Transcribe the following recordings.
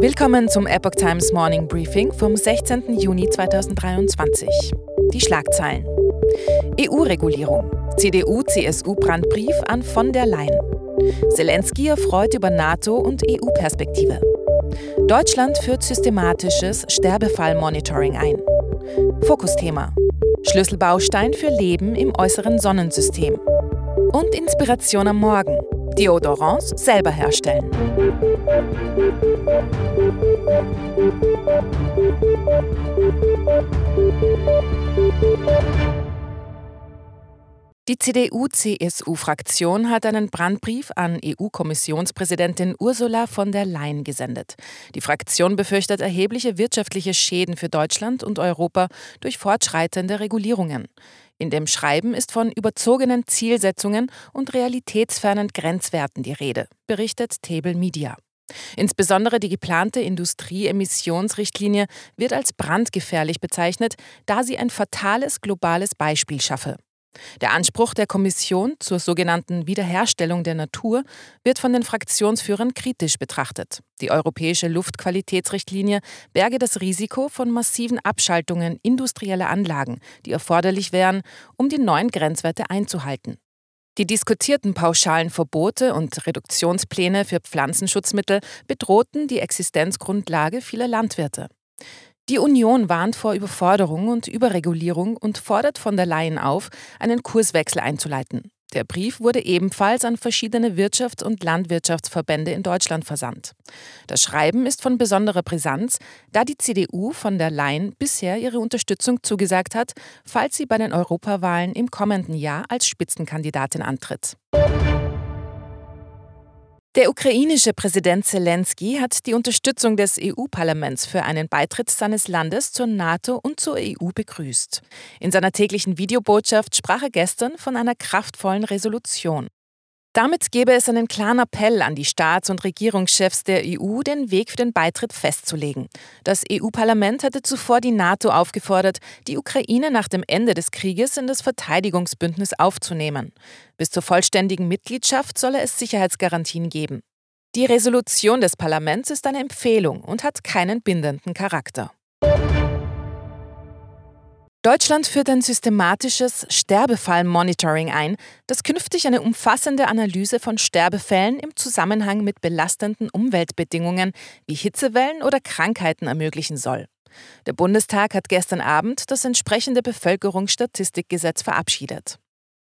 Willkommen zum Epoch Times Morning Briefing vom 16. Juni 2023. Die Schlagzeilen. EU-Regulierung. CDU-CSU-Brandbrief an von der Leyen. Zelensky erfreut über NATO- und EU-Perspektive. Deutschland führt systematisches Sterbefallmonitoring ein. Fokusthema. Schlüsselbaustein für Leben im äußeren Sonnensystem. Und Inspiration am Morgen. Deodorants selber herstellen. Die CDU-CSU-Fraktion hat einen Brandbrief an EU-Kommissionspräsidentin Ursula von der Leyen gesendet. Die Fraktion befürchtet erhebliche wirtschaftliche Schäden für Deutschland und Europa durch fortschreitende Regulierungen. In dem Schreiben ist von überzogenen Zielsetzungen und realitätsfernen Grenzwerten die Rede, berichtet Table Media. Insbesondere die geplante Industrieemissionsrichtlinie wird als brandgefährlich bezeichnet, da sie ein fatales globales Beispiel schaffe. Der Anspruch der Kommission zur sogenannten Wiederherstellung der Natur wird von den Fraktionsführern kritisch betrachtet. Die europäische Luftqualitätsrichtlinie berge das Risiko von massiven Abschaltungen industrieller Anlagen, die erforderlich wären, um die neuen Grenzwerte einzuhalten. Die diskutierten pauschalen Verbote und Reduktionspläne für Pflanzenschutzmittel bedrohten die Existenzgrundlage vieler Landwirte. Die Union warnt vor Überforderung und Überregulierung und fordert von der Leyen auf, einen Kurswechsel einzuleiten. Der Brief wurde ebenfalls an verschiedene Wirtschafts- und Landwirtschaftsverbände in Deutschland versandt. Das Schreiben ist von besonderer Brisanz, da die CDU von der Leyen bisher ihre Unterstützung zugesagt hat, falls sie bei den Europawahlen im kommenden Jahr als Spitzenkandidatin antritt. Der ukrainische Präsident Zelensky hat die Unterstützung des EU-Parlaments für einen Beitritt seines Landes zur NATO und zur EU begrüßt. In seiner täglichen Videobotschaft sprach er gestern von einer kraftvollen Resolution. Damit gebe es einen klaren Appell an die Staats- und Regierungschefs der EU, den Weg für den Beitritt festzulegen. Das EU-Parlament hatte zuvor die NATO aufgefordert, die Ukraine nach dem Ende des Krieges in das Verteidigungsbündnis aufzunehmen. Bis zur vollständigen Mitgliedschaft solle es Sicherheitsgarantien geben. Die Resolution des Parlaments ist eine Empfehlung und hat keinen bindenden Charakter. Deutschland führt ein systematisches Sterbefall-Monitoring ein, das künftig eine umfassende Analyse von Sterbefällen im Zusammenhang mit belastenden Umweltbedingungen wie Hitzewellen oder Krankheiten ermöglichen soll. Der Bundestag hat gestern Abend das entsprechende Bevölkerungsstatistikgesetz verabschiedet.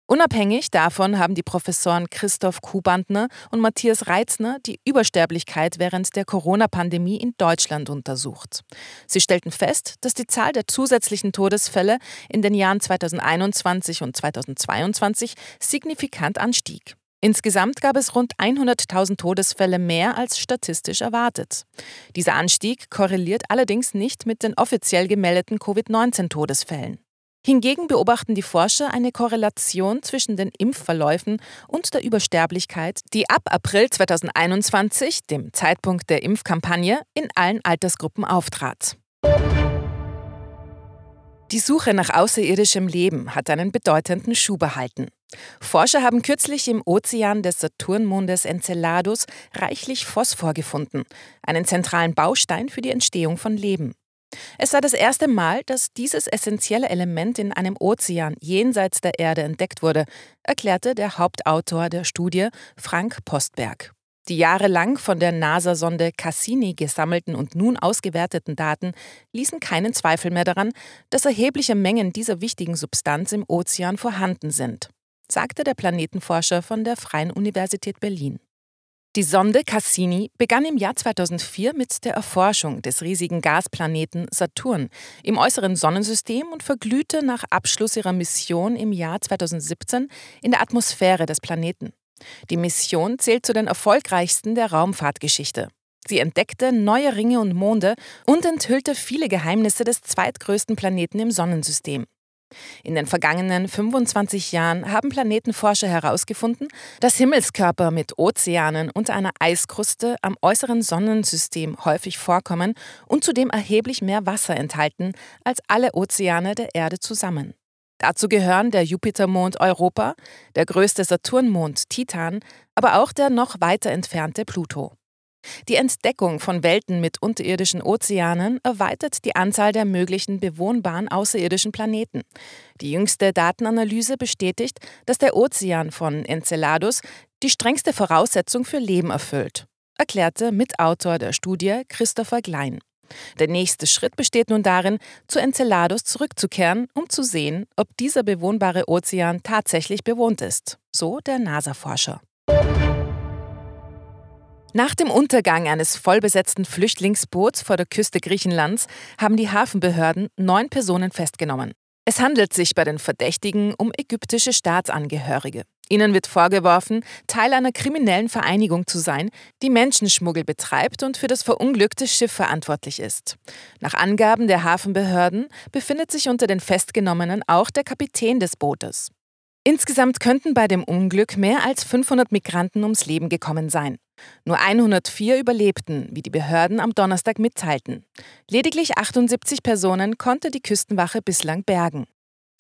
Unabhängig davon haben die Professoren Christoph Kubantner und Matthias Reitzner die Übersterblichkeit während der Corona-Pandemie in Deutschland untersucht. Sie stellten fest, dass die Zahl der zusätzlichen Todesfälle in den Jahren 2021 und 2022 signifikant anstieg. Insgesamt gab es rund 100.000 Todesfälle mehr als statistisch erwartet. Dieser Anstieg korreliert allerdings nicht mit den offiziell gemeldeten Covid-19-Todesfällen. Hingegen beobachten die Forscher eine Korrelation zwischen den Impfverläufen und der Übersterblichkeit, die ab April 2021, dem Zeitpunkt der Impfkampagne, in allen Altersgruppen auftrat. Die Suche nach außerirdischem Leben hat einen bedeutenden Schub erhalten. Forscher haben kürzlich im Ozean des Saturnmondes Enceladus reichlich Phosphor gefunden, einen zentralen Baustein für die Entstehung von Leben. Es sei das erste Mal, dass dieses essentielle Element in einem Ozean jenseits der Erde entdeckt wurde, erklärte der Hauptautor der Studie, Frank Postberg. Die jahrelang von der NASA-Sonde Cassini gesammelten und nun ausgewerteten Daten ließen keinen Zweifel mehr daran, dass erhebliche Mengen dieser wichtigen Substanz im Ozean vorhanden sind, sagte der Planetenforscher von der Freien Universität Berlin. Die Sonde Cassini begann im Jahr 2004 mit der Erforschung des riesigen Gasplaneten Saturn im äußeren Sonnensystem und verglühte nach Abschluss ihrer Mission im Jahr 2017 in der Atmosphäre des Planeten. Die Mission zählt zu den erfolgreichsten der Raumfahrtgeschichte. Sie entdeckte neue Ringe und Monde und enthüllte viele Geheimnisse des zweitgrößten Planeten im Sonnensystem. In den vergangenen 25 Jahren haben Planetenforscher herausgefunden, dass Himmelskörper mit Ozeanen unter einer Eiskruste am äußeren Sonnensystem häufig vorkommen und zudem erheblich mehr Wasser enthalten als alle Ozeane der Erde zusammen. Dazu gehören der Jupitermond Europa, der größte Saturnmond Titan, aber auch der noch weiter entfernte Pluto. Die Entdeckung von Welten mit unterirdischen Ozeanen erweitert die Anzahl der möglichen bewohnbaren außerirdischen Planeten. Die jüngste Datenanalyse bestätigt, dass der Ozean von Enceladus die strengste Voraussetzung für Leben erfüllt, erklärte Mitautor der Studie Christopher Klein. Der nächste Schritt besteht nun darin, zu Enceladus zurückzukehren, um zu sehen, ob dieser bewohnbare Ozean tatsächlich bewohnt ist, so der NASA-Forscher. Nach dem Untergang eines vollbesetzten Flüchtlingsboots vor der Küste Griechenlands haben die Hafenbehörden neun Personen festgenommen. Es handelt sich bei den Verdächtigen um ägyptische Staatsangehörige. Ihnen wird vorgeworfen, Teil einer kriminellen Vereinigung zu sein, die Menschenschmuggel betreibt und für das verunglückte Schiff verantwortlich ist. Nach Angaben der Hafenbehörden befindet sich unter den Festgenommenen auch der Kapitän des Bootes. Insgesamt könnten bei dem Unglück mehr als 500 Migranten ums Leben gekommen sein. Nur 104 überlebten, wie die Behörden am Donnerstag mitteilten. Lediglich 78 Personen konnte die Küstenwache bislang bergen.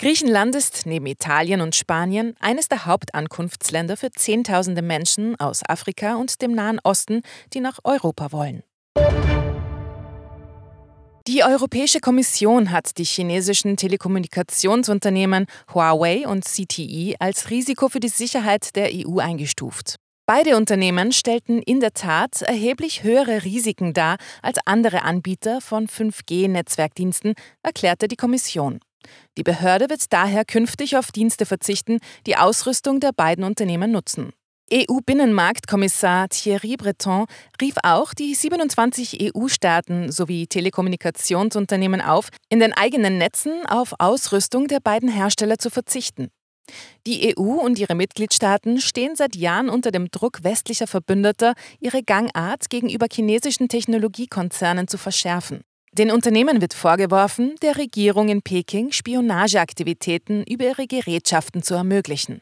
Griechenland ist neben Italien und Spanien eines der Hauptankunftsländer für Zehntausende Menschen aus Afrika und dem Nahen Osten, die nach Europa wollen. Die Europäische Kommission hat die chinesischen Telekommunikationsunternehmen Huawei und CTE als Risiko für die Sicherheit der EU eingestuft. Beide Unternehmen stellten in der Tat erheblich höhere Risiken dar als andere Anbieter von 5G-Netzwerkdiensten, erklärte die Kommission. Die Behörde wird daher künftig auf Dienste verzichten, die Ausrüstung der beiden Unternehmen nutzen. EU-Binnenmarktkommissar Thierry Breton rief auch die 27 EU-Staaten sowie Telekommunikationsunternehmen auf, in den eigenen Netzen auf Ausrüstung der beiden Hersteller zu verzichten. Die EU und ihre Mitgliedstaaten stehen seit Jahren unter dem Druck westlicher Verbündeter, ihre Gangart gegenüber chinesischen Technologiekonzernen zu verschärfen. Den Unternehmen wird vorgeworfen, der Regierung in Peking Spionageaktivitäten über ihre Gerätschaften zu ermöglichen.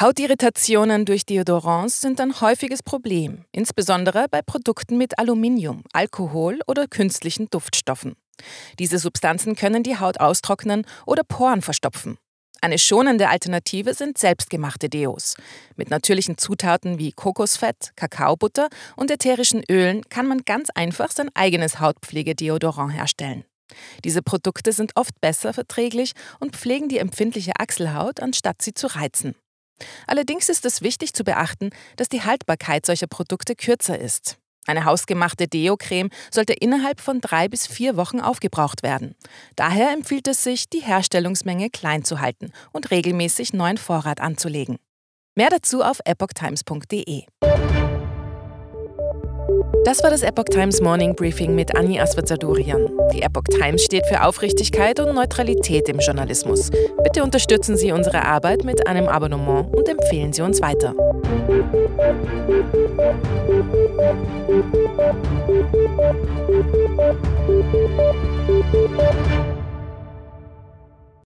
Hautirritationen durch Deodorants sind ein häufiges Problem, insbesondere bei Produkten mit Aluminium, Alkohol oder künstlichen Duftstoffen. Diese Substanzen können die Haut austrocknen oder Poren verstopfen. Eine schonende Alternative sind selbstgemachte Deos. Mit natürlichen Zutaten wie Kokosfett, Kakaobutter und ätherischen Ölen kann man ganz einfach sein eigenes Hautpflegedeodorant herstellen. Diese Produkte sind oft besser verträglich und pflegen die empfindliche Achselhaut, anstatt sie zu reizen. Allerdings ist es wichtig zu beachten, dass die Haltbarkeit solcher Produkte kürzer ist. Eine hausgemachte Deo-Creme sollte innerhalb von drei bis vier Wochen aufgebraucht werden. Daher empfiehlt es sich, die Herstellungsmenge klein zu halten und regelmäßig neuen Vorrat anzulegen. Mehr dazu auf epochtimes.de. Das war das Epoch Times Morning Briefing mit Anni Aswazadurian. Die Epoch Times steht für Aufrichtigkeit und Neutralität im Journalismus. Bitte unterstützen Sie unsere Arbeit mit einem Abonnement und empfehlen Sie uns weiter.